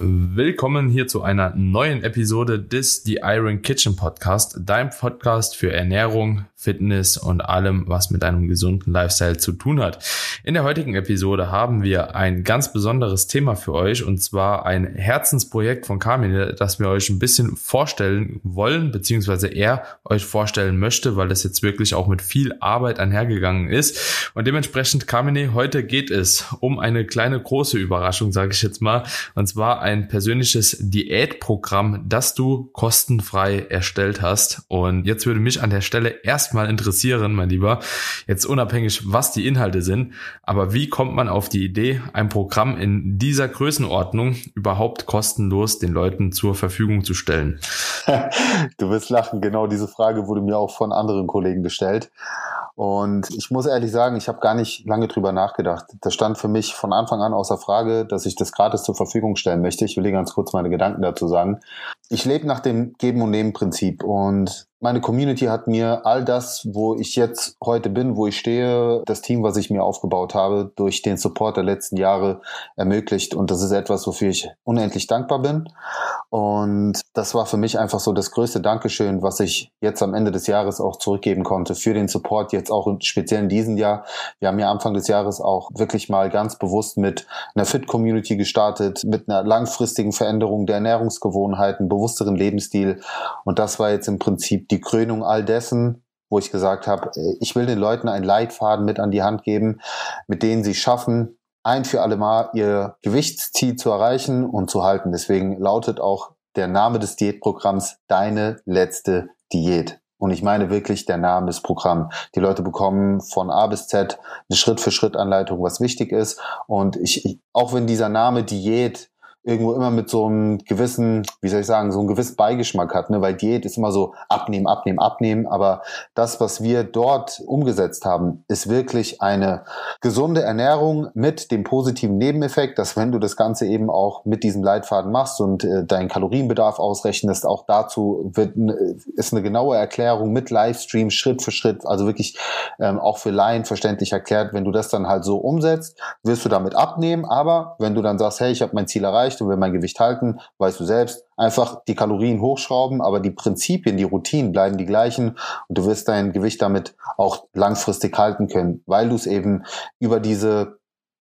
Willkommen hier zu einer neuen Episode des The Iron Kitchen Podcast, dein Podcast für Ernährung, Fitness und allem, was mit einem gesunden Lifestyle zu tun hat. In der heutigen Episode haben wir ein ganz besonderes Thema für euch und zwar ein Herzensprojekt von Carmine, das wir euch ein bisschen vorstellen wollen, beziehungsweise er euch vorstellen möchte, weil das jetzt wirklich auch mit viel Arbeit einhergegangen ist. Und dementsprechend, Carmine, heute geht es um eine kleine große Überraschung, sage ich jetzt mal, und zwar ein persönliches Diätprogramm, das du kostenfrei erstellt hast. Und jetzt würde mich an der Stelle erst mal interessieren, mein Lieber, jetzt unabhängig, was die Inhalte sind, aber wie kommt man auf die Idee, ein Programm in dieser Größenordnung überhaupt kostenlos den Leuten zur Verfügung zu stellen? Du wirst lachen, genau diese Frage wurde mir auch von anderen Kollegen gestellt. Und ich muss ehrlich sagen, ich habe gar nicht lange drüber nachgedacht. Das stand für mich von Anfang an außer Frage, dass ich das gratis zur Verfügung stellen möchte. Ich will dir ganz kurz meine Gedanken dazu sagen. Ich lebe nach dem Geben- und Nehmen-Prinzip und meine Community hat mir all das, wo ich jetzt heute bin, wo ich stehe, das Team, was ich mir aufgebaut habe, durch den Support der letzten Jahre ermöglicht. Und das ist etwas, wofür ich unendlich dankbar bin. Und das war für mich einfach so das größte Dankeschön, was ich jetzt am Ende des Jahres auch zurückgeben konnte für den Support, jetzt auch speziell in diesem Jahr. Wir haben ja Anfang des Jahres auch wirklich mal ganz bewusst mit einer Fit-Community gestartet, mit einer langfristigen Veränderung der Ernährungsgewohnheiten, bewussteren Lebensstil. Und das war jetzt im Prinzip die Krönung all dessen, wo ich gesagt habe, äh, ich will den Leuten einen Leitfaden mit an die Hand geben, mit denen sie schaffen, ein für alle Mal ihr Gewichtsziel zu erreichen und zu halten. Deswegen lautet auch der Name des Diätprogramms Deine letzte Diät. Und ich meine wirklich der Name des Programms. Die Leute bekommen von A bis Z eine Schritt-für-Schritt-Anleitung, was wichtig ist. Und ich, auch wenn dieser Name Diät irgendwo immer mit so einem gewissen, wie soll ich sagen, so einem gewissen Beigeschmack hat, ne? weil Diät ist immer so abnehmen, abnehmen, abnehmen, aber das, was wir dort umgesetzt haben, ist wirklich eine gesunde Ernährung mit dem positiven Nebeneffekt, dass wenn du das Ganze eben auch mit diesem Leitfaden machst und äh, deinen Kalorienbedarf ausrechnest, auch dazu wird, ist eine genaue Erklärung mit Livestream Schritt für Schritt, also wirklich ähm, auch für Laien verständlich erklärt, wenn du das dann halt so umsetzt, wirst du damit abnehmen, aber wenn du dann sagst, hey, ich habe mein Ziel erreicht, erreicht und will mein Gewicht halten, weißt du selbst, einfach die Kalorien hochschrauben, aber die Prinzipien, die Routinen bleiben die gleichen und du wirst dein Gewicht damit auch langfristig halten können, weil du es eben über diese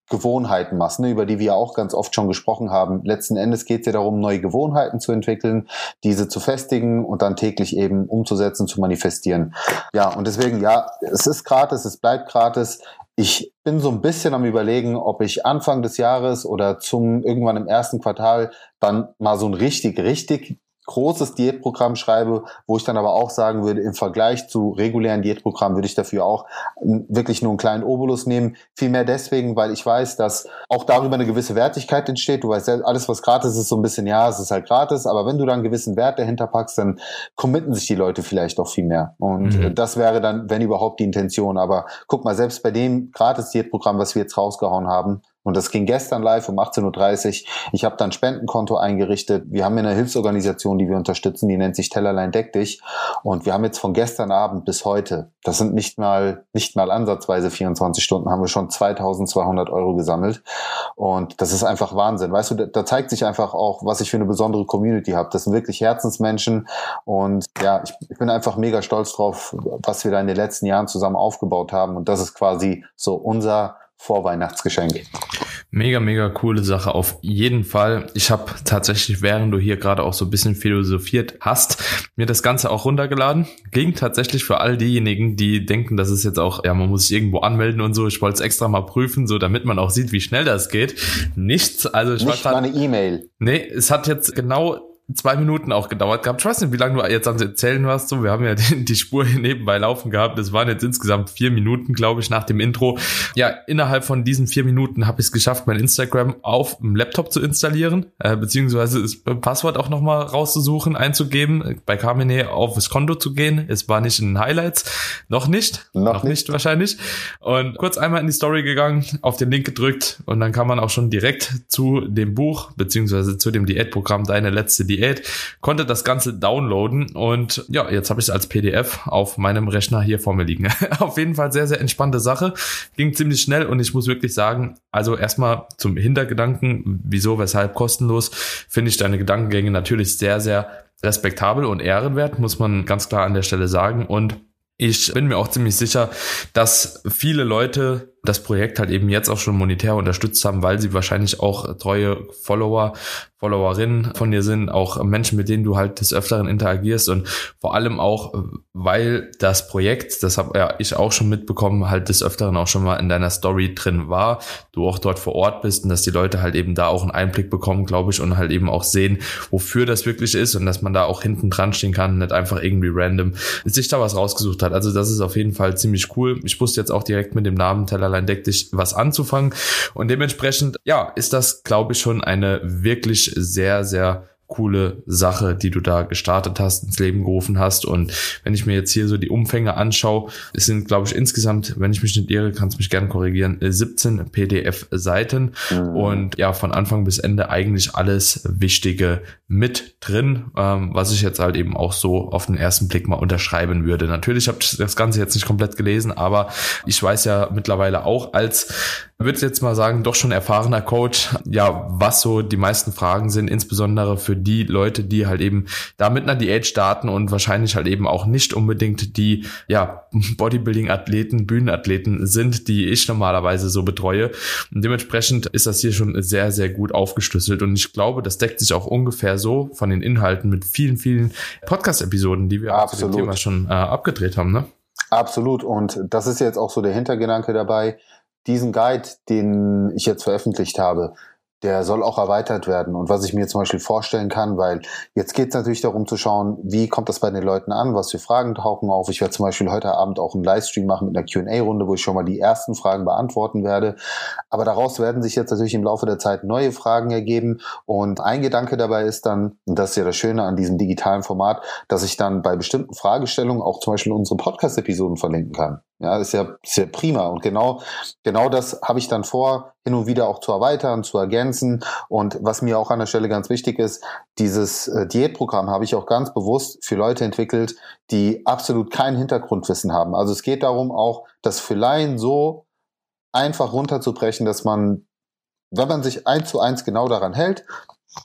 Gewohnheiten machst, ne, über die wir auch ganz oft schon gesprochen haben. Letzten Endes geht es ja darum, neue Gewohnheiten zu entwickeln, diese zu festigen und dann täglich eben umzusetzen, zu manifestieren. Ja, und deswegen, ja, es ist gratis, es bleibt gratis. Ich bin so ein bisschen am überlegen, ob ich Anfang des Jahres oder zum irgendwann im ersten Quartal dann mal so ein richtig, richtig großes Diätprogramm schreibe, wo ich dann aber auch sagen würde, im Vergleich zu regulären Diätprogrammen würde ich dafür auch wirklich nur einen kleinen Obolus nehmen. Vielmehr deswegen, weil ich weiß, dass auch darüber eine gewisse Wertigkeit entsteht. Du weißt ja, alles, was gratis ist, so ein bisschen, ja, es ist halt gratis, aber wenn du dann einen gewissen Wert dahinter packst, dann committen sich die Leute vielleicht auch viel mehr. Und mhm. das wäre dann, wenn überhaupt, die Intention. Aber guck mal, selbst bei dem gratis Diätprogramm, was wir jetzt rausgehauen haben, und das ging gestern live um 18.30 Uhr. Ich habe dann Spendenkonto eingerichtet. Wir haben eine Hilfsorganisation, die wir unterstützen, die nennt sich Tellerlein Deck dich. Und wir haben jetzt von gestern Abend bis heute, das sind nicht mal, nicht mal ansatzweise 24 Stunden, haben wir schon 2200 Euro gesammelt. Und das ist einfach Wahnsinn. Weißt du, da, zeigt sich einfach auch, was ich für eine besondere Community habe. Das sind wirklich Herzensmenschen. Und ja, ich, ich bin einfach mega stolz drauf, was wir da in den letzten Jahren zusammen aufgebaut haben. Und das ist quasi so unser Vorweihnachtsgeschenk. Mega, mega coole Sache auf jeden Fall. Ich habe tatsächlich, während du hier gerade auch so ein bisschen philosophiert hast, mir das Ganze auch runtergeladen. Ging tatsächlich für all diejenigen, die denken, dass es jetzt auch, ja, man muss sich irgendwo anmelden und so. Ich wollte es extra mal prüfen, so damit man auch sieht, wie schnell das geht. Nichts. Also ich Nicht war grad, mal eine E-Mail. Nee, es hat jetzt genau zwei Minuten auch gedauert gehabt. Ich weiß nicht, wie lange du jetzt am Erzählen warst. So, wir haben ja die, die Spur hier nebenbei laufen gehabt. Das waren jetzt insgesamt vier Minuten, glaube ich, nach dem Intro. Ja, innerhalb von diesen vier Minuten habe ich es geschafft, mein Instagram auf dem Laptop zu installieren, äh, beziehungsweise das Passwort auch nochmal rauszusuchen, einzugeben, bei Carmine auf das Konto zu gehen. Es war nicht in den Highlights. Noch nicht. Noch, noch nicht. nicht wahrscheinlich. Und kurz einmal in die Story gegangen, auf den Link gedrückt und dann kann man auch schon direkt zu dem Buch, beziehungsweise zu dem Diätprogramm Deine letzte Diät Diät, konnte das Ganze downloaden und ja, jetzt habe ich es als PDF auf meinem Rechner hier vor mir liegen. auf jeden Fall sehr, sehr entspannte Sache. Ging ziemlich schnell und ich muss wirklich sagen, also erstmal zum Hintergedanken, wieso, weshalb kostenlos, finde ich deine Gedankengänge natürlich sehr, sehr respektabel und ehrenwert, muss man ganz klar an der Stelle sagen und ich bin mir auch ziemlich sicher, dass viele Leute das Projekt halt eben jetzt auch schon monetär unterstützt haben, weil sie wahrscheinlich auch treue Follower, Followerinnen von dir sind, auch Menschen, mit denen du halt des Öfteren interagierst und vor allem auch, weil das Projekt, das habe ja ich auch schon mitbekommen, halt des Öfteren auch schon mal in deiner Story drin war, du auch dort vor Ort bist und dass die Leute halt eben da auch einen Einblick bekommen, glaube ich, und halt eben auch sehen, wofür das wirklich ist und dass man da auch hinten dran stehen kann, nicht einfach irgendwie random sich da was rausgesucht hat. Also das ist auf jeden Fall ziemlich cool. Ich wusste jetzt auch direkt mit dem Namen Teller allein deckt dich was anzufangen. Und dementsprechend, ja, ist das, glaube ich, schon eine wirklich sehr, sehr coole Sache, die du da gestartet hast, ins Leben gerufen hast. Und wenn ich mir jetzt hier so die Umfänge anschaue, es sind, glaube ich, insgesamt, wenn ich mich nicht irre, kannst du mich gerne korrigieren, 17 PDF-Seiten mhm. und ja, von Anfang bis Ende eigentlich alles Wichtige mit drin, ähm, was ich jetzt halt eben auch so auf den ersten Blick mal unterschreiben würde. Natürlich habe ich das Ganze jetzt nicht komplett gelesen, aber ich weiß ja mittlerweile auch als würde jetzt mal sagen, doch schon erfahrener Coach, ja, was so die meisten Fragen sind, insbesondere für die Leute, die halt eben da mit einer Diät starten und wahrscheinlich halt eben auch nicht unbedingt die, ja, Bodybuilding-Athleten, Bühnenathleten sind, die ich normalerweise so betreue. Und dementsprechend ist das hier schon sehr, sehr gut aufgeschlüsselt und ich glaube, das deckt sich auch ungefähr so von den Inhalten mit vielen, vielen Podcast-Episoden, die wir Absolut. zu dem Thema schon äh, abgedreht haben, ne? Absolut. Und das ist jetzt auch so der Hintergedanke dabei diesen Guide, den ich jetzt veröffentlicht habe, der soll auch erweitert werden. Und was ich mir zum Beispiel vorstellen kann, weil jetzt geht es natürlich darum zu schauen, wie kommt das bei den Leuten an, was für Fragen tauchen auf. Ich werde zum Beispiel heute Abend auch einen Livestream machen mit einer QA-Runde, wo ich schon mal die ersten Fragen beantworten werde. Aber daraus werden sich jetzt natürlich im Laufe der Zeit neue Fragen ergeben. Und ein Gedanke dabei ist dann, und das ist ja das Schöne an diesem digitalen Format, dass ich dann bei bestimmten Fragestellungen auch zum Beispiel unsere Podcast-Episoden verlinken kann. Ja, ist ja, ist ja prima. Und genau, genau das habe ich dann vor, hin und wieder auch zu erweitern, zu ergänzen. Und was mir auch an der Stelle ganz wichtig ist, dieses äh, Diätprogramm habe ich auch ganz bewusst für Leute entwickelt, die absolut kein Hintergrundwissen haben. Also es geht darum auch, das für Laien so einfach runterzubrechen, dass man, wenn man sich eins zu eins genau daran hält,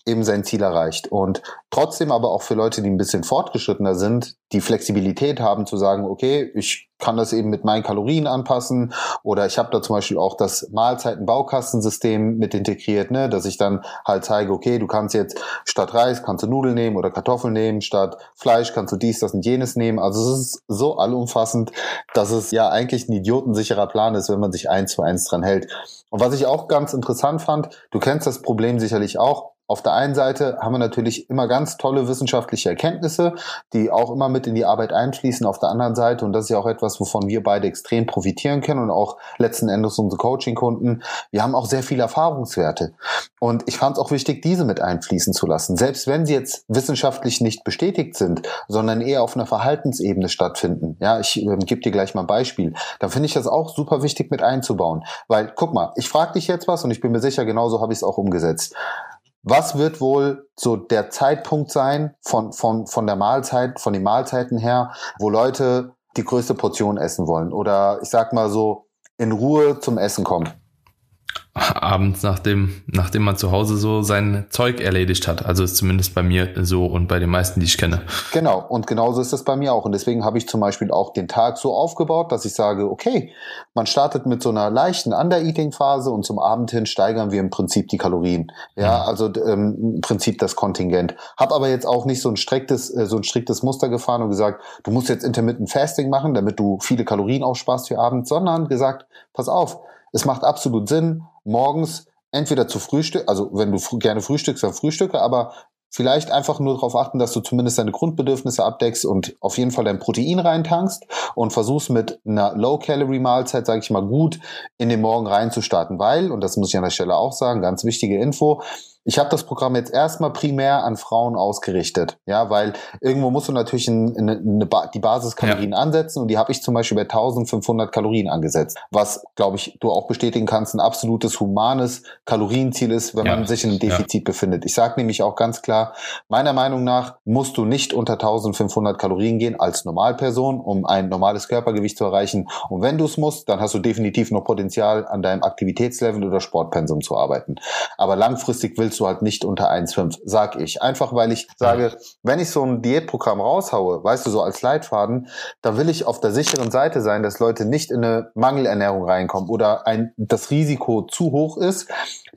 eben sein Ziel erreicht. Und trotzdem aber auch für Leute, die ein bisschen fortgeschrittener sind, die Flexibilität haben zu sagen, okay, ich kann das eben mit meinen Kalorien anpassen oder ich habe da zum Beispiel auch das Mahlzeiten-Baukastensystem mit integriert, ne, dass ich dann halt zeige, okay, du kannst jetzt statt Reis kannst du Nudeln nehmen oder Kartoffeln nehmen, statt Fleisch kannst du dies, das und jenes nehmen. Also es ist so allumfassend, dass es ja eigentlich ein idiotensicherer Plan ist, wenn man sich eins zu eins dran hält. Und was ich auch ganz interessant fand, du kennst das Problem sicherlich auch, auf der einen Seite haben wir natürlich immer ganz tolle wissenschaftliche Erkenntnisse, die auch immer mit in die Arbeit einfließen. Auf der anderen Seite, und das ist ja auch etwas, wovon wir beide extrem profitieren können und auch letzten Endes unsere Coaching-Kunden, wir haben auch sehr viele Erfahrungswerte. Und ich fand es auch wichtig, diese mit einfließen zu lassen. Selbst wenn sie jetzt wissenschaftlich nicht bestätigt sind, sondern eher auf einer Verhaltensebene stattfinden. Ja, ich äh, gebe dir gleich mal ein Beispiel. Dann finde ich das auch super wichtig mit einzubauen. Weil, guck mal, ich frage dich jetzt was und ich bin mir sicher, genauso habe ich es auch umgesetzt. Was wird wohl so der Zeitpunkt sein von, von, von der Mahlzeit, von den Mahlzeiten her, wo Leute die größte Portion essen wollen? Oder ich sag mal so, in Ruhe zum Essen kommen? Abends, nachdem, nachdem man zu Hause so sein Zeug erledigt hat. Also ist zumindest bei mir so und bei den meisten, die ich kenne. Genau, und genauso ist es bei mir auch. Und deswegen habe ich zum Beispiel auch den Tag so aufgebaut, dass ich sage, okay, man startet mit so einer leichten Under-Eating-Phase und zum Abend hin steigern wir im Prinzip die Kalorien. Ja, mhm. also ähm, im Prinzip das Kontingent. Hab aber jetzt auch nicht so ein striktes, äh, so ein striktes Muster gefahren und gesagt, du musst jetzt Intermittent Fasting machen, damit du viele Kalorien aufsparst für Abend, sondern gesagt, pass auf, es macht absolut Sinn, morgens entweder zu Frühstück, also wenn du fr gerne frühstückst, dann frühstücke, aber vielleicht einfach nur darauf achten, dass du zumindest deine Grundbedürfnisse abdeckst und auf jeden Fall dein Protein reintankst und versuchst mit einer Low-Calorie-Mahlzeit, sage ich mal, gut in den Morgen reinzustarten, weil, und das muss ich an der Stelle auch sagen, ganz wichtige Info, ich habe das Programm jetzt erstmal primär an Frauen ausgerichtet, ja, weil irgendwo musst du natürlich eine, eine ba die Basiskalorien ja. ansetzen und die habe ich zum Beispiel bei 1500 Kalorien angesetzt, was, glaube ich, du auch bestätigen kannst, ein absolutes humanes Kalorienziel ist, wenn ja. man sich in einem Defizit ja. befindet. Ich sage nämlich auch ganz klar, meiner Meinung nach musst du nicht unter 1500 Kalorien gehen als Normalperson, um ein normales Körpergewicht zu erreichen. Und wenn du es musst, dann hast du definitiv noch Potenzial, an deinem Aktivitätslevel oder Sportpensum zu arbeiten. Aber langfristig willst du halt nicht unter 1,5, sag ich. Einfach weil ich sage, wenn ich so ein Diätprogramm raushaue, weißt du, so als Leitfaden, da will ich auf der sicheren Seite sein, dass Leute nicht in eine Mangelernährung reinkommen oder ein, das Risiko zu hoch ist,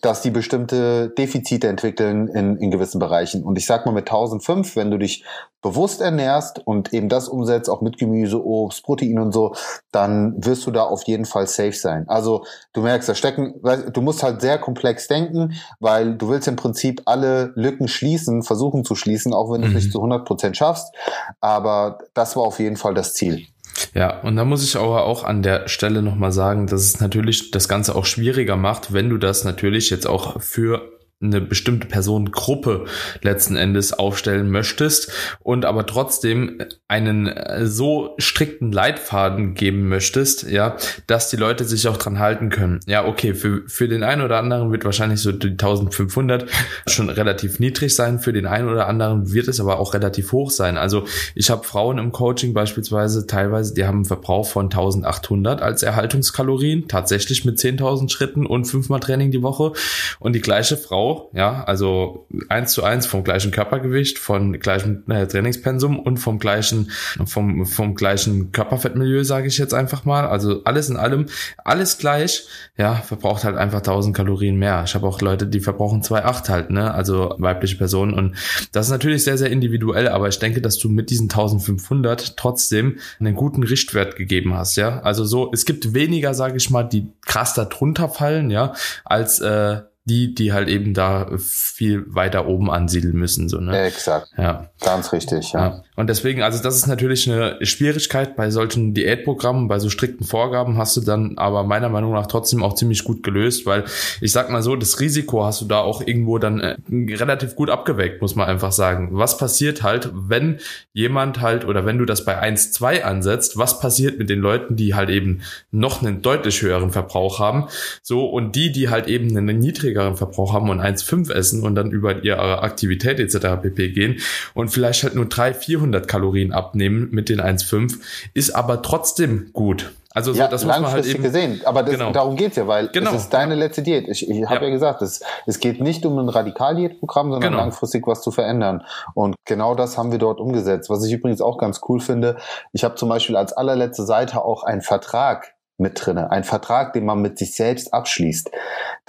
dass die bestimmte Defizite entwickeln in, in gewissen Bereichen. Und ich sag mal mit 1005, wenn du dich bewusst ernährst und eben das umsetzt, auch mit Gemüse, Obst, Protein und so, dann wirst du da auf jeden Fall safe sein. Also du merkst, da stecken, du musst halt sehr komplex denken, weil du willst im Prinzip alle Lücken schließen, versuchen zu schließen, auch wenn du es nicht mhm. zu 100 Prozent schaffst. Aber das war auf jeden Fall das Ziel. Ja, und da muss ich aber auch an der Stelle nochmal sagen, dass es natürlich das Ganze auch schwieriger macht, wenn du das natürlich jetzt auch für eine bestimmte Personengruppe letzten Endes aufstellen möchtest und aber trotzdem einen äh, so strikten Leitfaden geben möchtest, ja, dass die Leute sich auch dran halten können. Ja, okay, für, für den einen oder anderen wird wahrscheinlich so die 1500 schon relativ niedrig sein, für den einen oder anderen wird es aber auch relativ hoch sein. Also ich habe Frauen im Coaching beispielsweise teilweise, die haben einen Verbrauch von 1800 als Erhaltungskalorien, tatsächlich mit 10.000 Schritten und fünfmal Training die Woche und die gleiche Frau ja, also eins zu eins vom gleichen Körpergewicht, von gleichem äh, Trainingspensum und vom gleichen, vom, vom gleichen Körperfettmilieu, sage ich jetzt einfach mal. Also alles in allem, alles gleich, ja, verbraucht halt einfach 1000 Kalorien mehr. Ich habe auch Leute, die verbrauchen 2,8 halt, ne, also weibliche Personen und das ist natürlich sehr, sehr individuell, aber ich denke, dass du mit diesen 1500 trotzdem einen guten Richtwert gegeben hast, ja. Also so, es gibt weniger, sage ich mal, die krass da drunter fallen, ja, als äh, die, die halt eben da viel weiter oben ansiedeln müssen. So, ne? Exakt. Ja. Ganz richtig, ja. ja. Und deswegen, also das ist natürlich eine Schwierigkeit bei solchen Diätprogrammen, bei so strikten Vorgaben hast du dann aber meiner Meinung nach trotzdem auch ziemlich gut gelöst, weil ich sag mal so, das Risiko hast du da auch irgendwo dann äh, relativ gut abgeweckt, muss man einfach sagen. Was passiert halt, wenn jemand halt oder wenn du das bei 1, 2 ansetzt, was passiert mit den Leuten, die halt eben noch einen deutlich höheren Verbrauch haben, so und die, die halt eben einen niedrigeren Verbrauch haben und 1,5 essen und dann über ihre Aktivität etc. pp gehen und vielleicht halt nur 3, 400 Kalorien abnehmen mit den 1,5, ist aber trotzdem gut. Also so, ja, das muss man halt eben gesehen. Aber das, genau. darum geht's ja, weil genau. es ist deine letzte Diät. Ich, ich habe ja. ja. gesagt, es, es geht nicht um ein Radikaldiätprogramm, sondern genau. langfristig was zu verändern. Und genau das haben wir dort umgesetzt. Was ich übrigens auch ganz cool finde, ich habe zum Beispiel als allerletzte Seite auch einen Vertrag mit drinne, ein Vertrag, den man mit sich selbst abschließt.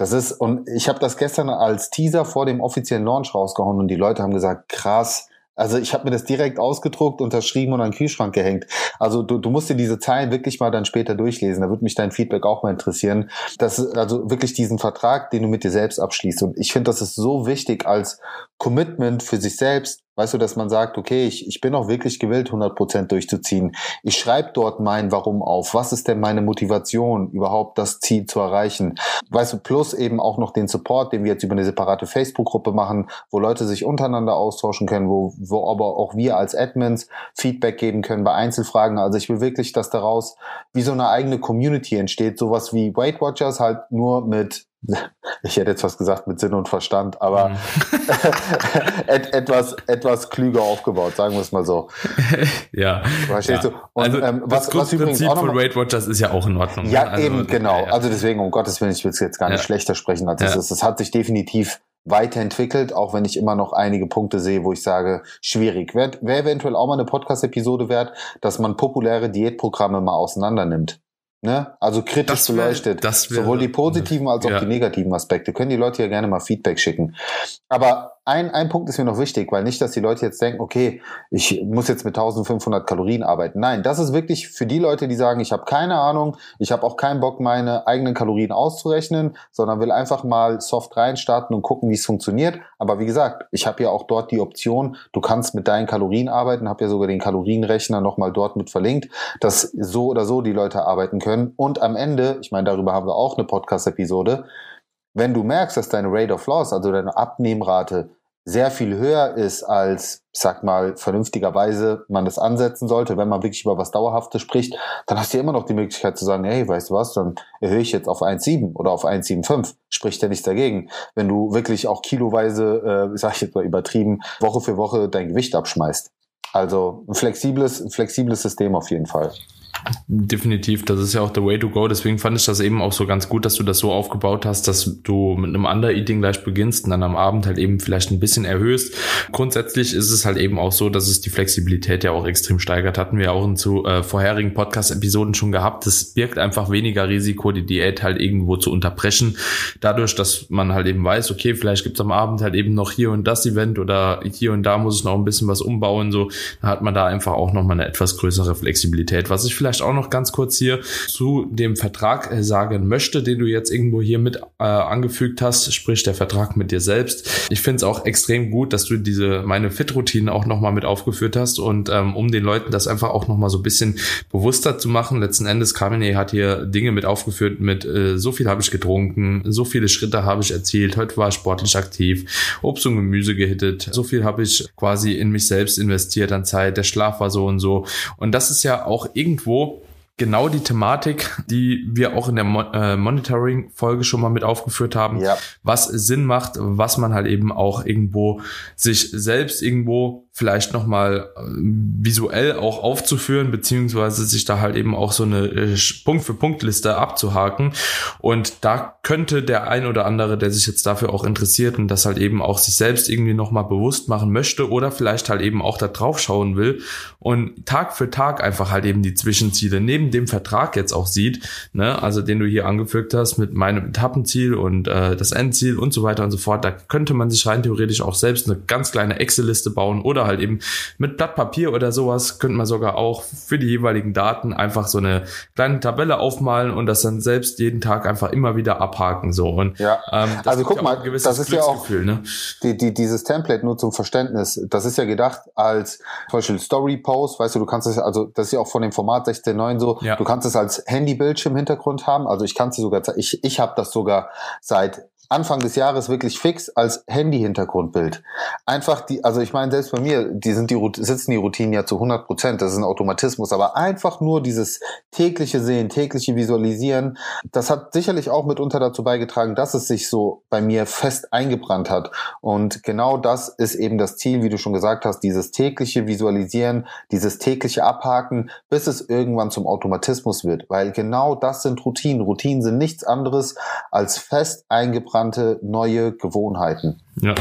Das ist und ich habe das gestern als Teaser vor dem offiziellen Launch rausgehauen und die Leute haben gesagt, krass, also ich habe mir das direkt ausgedruckt, unterschrieben und an den Kühlschrank gehängt. Also du, du musst dir diese Zeilen wirklich mal dann später durchlesen. Da würde mich dein Feedback auch mal interessieren. Das also wirklich diesen Vertrag, den du mit dir selbst abschließt. Und ich finde, das ist so wichtig als Commitment für sich selbst, Weißt du, dass man sagt, okay, ich, ich bin auch wirklich gewillt, 100 Prozent durchzuziehen. Ich schreibe dort mein Warum auf. Was ist denn meine Motivation, überhaupt das Ziel zu erreichen? Weißt du, plus eben auch noch den Support, den wir jetzt über eine separate Facebook-Gruppe machen, wo Leute sich untereinander austauschen können, wo, wo aber auch wir als Admins Feedback geben können bei Einzelfragen. Also ich will wirklich, dass daraus wie so eine eigene Community entsteht, sowas wie Weight Watchers halt nur mit ich hätte jetzt was gesagt mit Sinn und Verstand, aber mhm. et, etwas, etwas klüger aufgebaut, sagen wir es mal so. ja. Verstehst ja. du? Und, also ähm, was, das was von Weight Watchers ist ja auch in Ordnung. Ja, also, eben, genau. Ja, ja. Also deswegen, um Gottes Willen, ich will es jetzt gar nicht schlechter sprechen, als es ist. Es hat sich definitiv weiterentwickelt, auch wenn ich immer noch einige Punkte sehe, wo ich sage, schwierig. Wäre wär eventuell auch mal eine Podcast-Episode wert, dass man populäre Diätprogramme mal auseinander nimmt. Ne? Also kritisch das wär, beleuchtet. Das wär, Sowohl die positiven als auch ja. die negativen Aspekte. Können die Leute ja gerne mal Feedback schicken. Aber ein, ein Punkt ist mir noch wichtig, weil nicht, dass die Leute jetzt denken, okay, ich muss jetzt mit 1500 Kalorien arbeiten. Nein, das ist wirklich für die Leute, die sagen, ich habe keine Ahnung, ich habe auch keinen Bock, meine eigenen Kalorien auszurechnen, sondern will einfach mal soft reinstarten und gucken, wie es funktioniert. Aber wie gesagt, ich habe ja auch dort die Option, du kannst mit deinen Kalorien arbeiten, habe ja sogar den Kalorienrechner nochmal dort mit verlinkt, dass so oder so die Leute arbeiten können. Und am Ende, ich meine, darüber haben wir auch eine Podcast-Episode, Wenn du merkst, dass deine Rate of Loss, also deine Abnehmrate, sehr viel höher ist, als, sag mal, vernünftigerweise man das ansetzen sollte, wenn man wirklich über was Dauerhaftes spricht, dann hast du ja immer noch die Möglichkeit zu sagen, hey, weißt du was, dann erhöhe ich jetzt auf 1,7 oder auf 1,75. Spricht ja nichts dagegen. Wenn du wirklich auch kiloweise, äh, sag ich jetzt mal übertrieben, Woche für Woche dein Gewicht abschmeißt. Also ein flexibles, ein flexibles System auf jeden Fall. Definitiv, das ist ja auch the way to go. Deswegen fand ich das eben auch so ganz gut, dass du das so aufgebaut hast, dass du mit einem Under-Eating gleich beginnst und dann am Abend halt eben vielleicht ein bisschen erhöhst. Grundsätzlich ist es halt eben auch so, dass es die Flexibilität ja auch extrem steigert. Hatten wir auch in zu äh, vorherigen Podcast-Episoden schon gehabt. Das birgt einfach weniger Risiko, die Diät halt irgendwo zu unterbrechen. Dadurch, dass man halt eben weiß, okay, vielleicht gibt's am Abend halt eben noch hier und das Event oder hier und da muss ich noch ein bisschen was umbauen. So, dann hat man da einfach auch nochmal eine etwas größere Flexibilität. Was ich vielleicht auch noch ganz kurz hier zu dem Vertrag äh, sagen möchte, den du jetzt irgendwo hier mit äh, angefügt hast, sprich der Vertrag mit dir selbst. Ich finde es auch extrem gut, dass du diese meine Fit-Routine auch nochmal mit aufgeführt hast und ähm, um den Leuten das einfach auch nochmal so ein bisschen bewusster zu machen. Letzten Endes, Carmine hat hier Dinge mit aufgeführt mit äh, so viel habe ich getrunken, so viele Schritte habe ich erzielt, heute war ich sportlich aktiv, Obst und Gemüse gehittet, so viel habe ich quasi in mich selbst investiert an Zeit, der Schlaf war so und so. Und das ist ja auch irgendwo genau die Thematik, die wir auch in der Mo äh, Monitoring-Folge schon mal mit aufgeführt haben, ja. was Sinn macht, was man halt eben auch irgendwo sich selbst irgendwo vielleicht nochmal äh, visuell auch aufzuführen, beziehungsweise sich da halt eben auch so eine äh, Punkt für Punkt Liste abzuhaken. Und da könnte der ein oder andere, der sich jetzt dafür auch interessiert und das halt eben auch sich selbst irgendwie nochmal bewusst machen möchte oder vielleicht halt eben auch da drauf schauen will und Tag für Tag einfach halt eben die Zwischenziele neben dem Vertrag jetzt auch sieht, ne, also den du hier angefügt hast mit meinem Etappenziel und äh, das Endziel und so weiter und so fort, da könnte man sich rein theoretisch auch selbst eine ganz kleine Excel-Liste bauen oder oder halt eben mit Blatt Papier oder sowas könnte man sogar auch für die jeweiligen Daten einfach so eine kleine Tabelle aufmalen und das dann selbst jeden Tag einfach immer wieder abhaken so und ja. ähm, also guck mal das ist ja auch ne? die, die, dieses Template nur zum Verständnis das ist ja gedacht als zum Beispiel Story Post weißt du du kannst es also das ist ja auch von dem Format 16.9 so ja. du kannst es als Handybildschirm Hintergrund haben also ich kann es sogar ich ich habe das sogar seit Anfang des Jahres wirklich fix als Handy-Hintergrundbild. Einfach die, also ich meine, selbst bei mir, die sind die, sitzen die Routinen ja zu 100 Prozent, das ist ein Automatismus, aber einfach nur dieses tägliche Sehen, tägliche Visualisieren, das hat sicherlich auch mitunter dazu beigetragen, dass es sich so bei mir fest eingebrannt hat. Und genau das ist eben das Ziel, wie du schon gesagt hast, dieses tägliche Visualisieren, dieses tägliche Abhaken, bis es irgendwann zum Automatismus wird, weil genau das sind Routinen. Routinen sind nichts anderes als fest eingebrannt eingebrannte neue Gewohnheiten. Ja.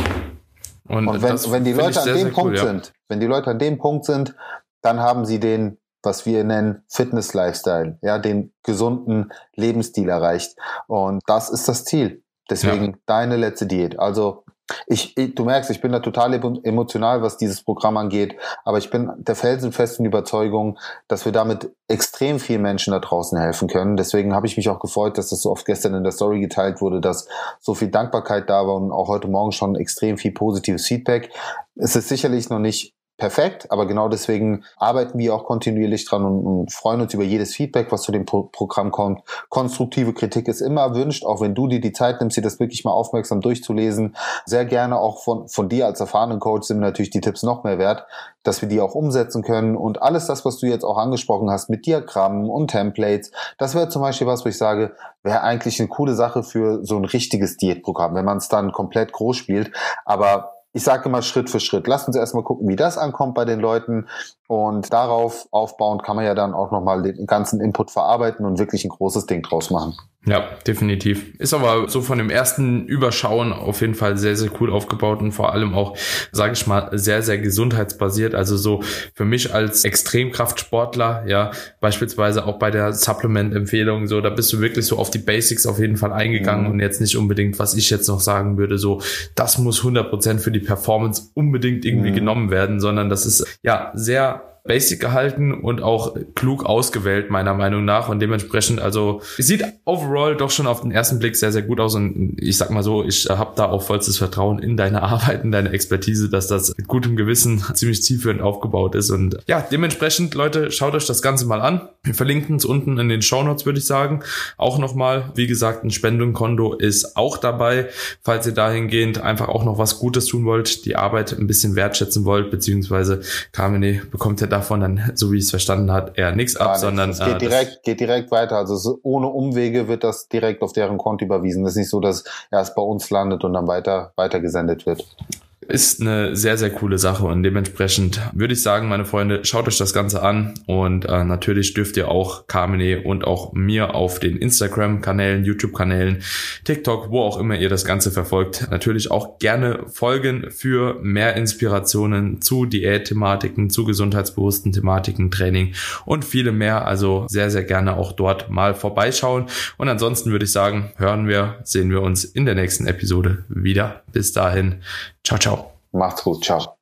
Und, Und wenn, wenn die Leute an sehr, dem sehr Punkt cool, ja. sind, wenn die Leute an dem Punkt sind, dann haben sie den, was wir nennen, Fitness-Lifestyle, ja, den gesunden Lebensstil erreicht. Und das ist das Ziel. Deswegen ja. deine letzte Diät. Also ich, du merkst, ich bin da total emotional, was dieses Programm angeht, aber ich bin der felsenfesten Überzeugung, dass wir damit extrem vielen Menschen da draußen helfen können. Deswegen habe ich mich auch gefreut, dass das so oft gestern in der Story geteilt wurde, dass so viel Dankbarkeit da war und auch heute Morgen schon extrem viel positives Feedback. Es ist sicherlich noch nicht perfekt, aber genau deswegen arbeiten wir auch kontinuierlich dran und, und freuen uns über jedes Feedback, was zu dem Pro Programm kommt. Konstruktive Kritik ist immer erwünscht, auch wenn du dir die Zeit nimmst, dir das wirklich mal aufmerksam durchzulesen. Sehr gerne auch von, von dir als erfahrenen Coach sind natürlich die Tipps noch mehr wert, dass wir die auch umsetzen können und alles das, was du jetzt auch angesprochen hast mit Diagrammen und Templates, das wäre zum Beispiel was, wo ich sage, wäre eigentlich eine coole Sache für so ein richtiges Diätprogramm, wenn man es dann komplett groß spielt. Aber ich sage immer Schritt für Schritt. Lass uns erstmal gucken, wie das ankommt bei den Leuten. Und darauf aufbauend kann man ja dann auch nochmal den ganzen Input verarbeiten und wirklich ein großes Ding draus machen. Ja, definitiv. Ist aber so von dem ersten Überschauen auf jeden Fall sehr, sehr cool aufgebaut und vor allem auch, sage ich mal, sehr, sehr gesundheitsbasiert. Also so für mich als Extremkraftsportler, ja, beispielsweise auch bei der Supplement-Empfehlung, so, da bist du wirklich so auf die Basics auf jeden Fall eingegangen mhm. und jetzt nicht unbedingt, was ich jetzt noch sagen würde, so, das muss 100% für die Performance unbedingt irgendwie mhm. genommen werden, sondern das ist ja sehr basic gehalten und auch klug ausgewählt, meiner Meinung nach. Und dementsprechend, also, es sieht overall doch schon auf den ersten Blick sehr, sehr gut aus. Und ich sag mal so, ich habe da auch vollstes Vertrauen in deine Arbeit, in deine Expertise, dass das mit gutem Gewissen ziemlich zielführend aufgebaut ist. Und ja, dementsprechend, Leute, schaut euch das Ganze mal an. Wir verlinken es unten in den Show Notes, würde ich sagen. Auch nochmal, wie gesagt, ein Spendenkonto ist auch dabei, falls ihr dahingehend einfach auch noch was Gutes tun wollt, die Arbeit ein bisschen wertschätzen wollt, beziehungsweise Carmine bekommt ja davon dann, so wie ich es verstanden hat, eher nichts ab, sondern es geht äh, direkt, geht direkt weiter. Also ohne Umwege wird das direkt auf deren Konto überwiesen. Das ist nicht so, dass erst bei uns landet und dann weiter weitergesendet wird ist eine sehr, sehr coole Sache und dementsprechend würde ich sagen, meine Freunde, schaut euch das Ganze an und äh, natürlich dürft ihr auch Carmine und auch mir auf den Instagram-Kanälen, YouTube-Kanälen, TikTok, wo auch immer ihr das Ganze verfolgt, natürlich auch gerne folgen für mehr Inspirationen zu Diät-Thematiken, zu gesundheitsbewussten Thematiken, Training und viele mehr. Also sehr, sehr gerne auch dort mal vorbeischauen und ansonsten würde ich sagen, hören wir, sehen wir uns in der nächsten Episode wieder. Bis dahin. Ciao, ciao. Macht's gut. Ciao.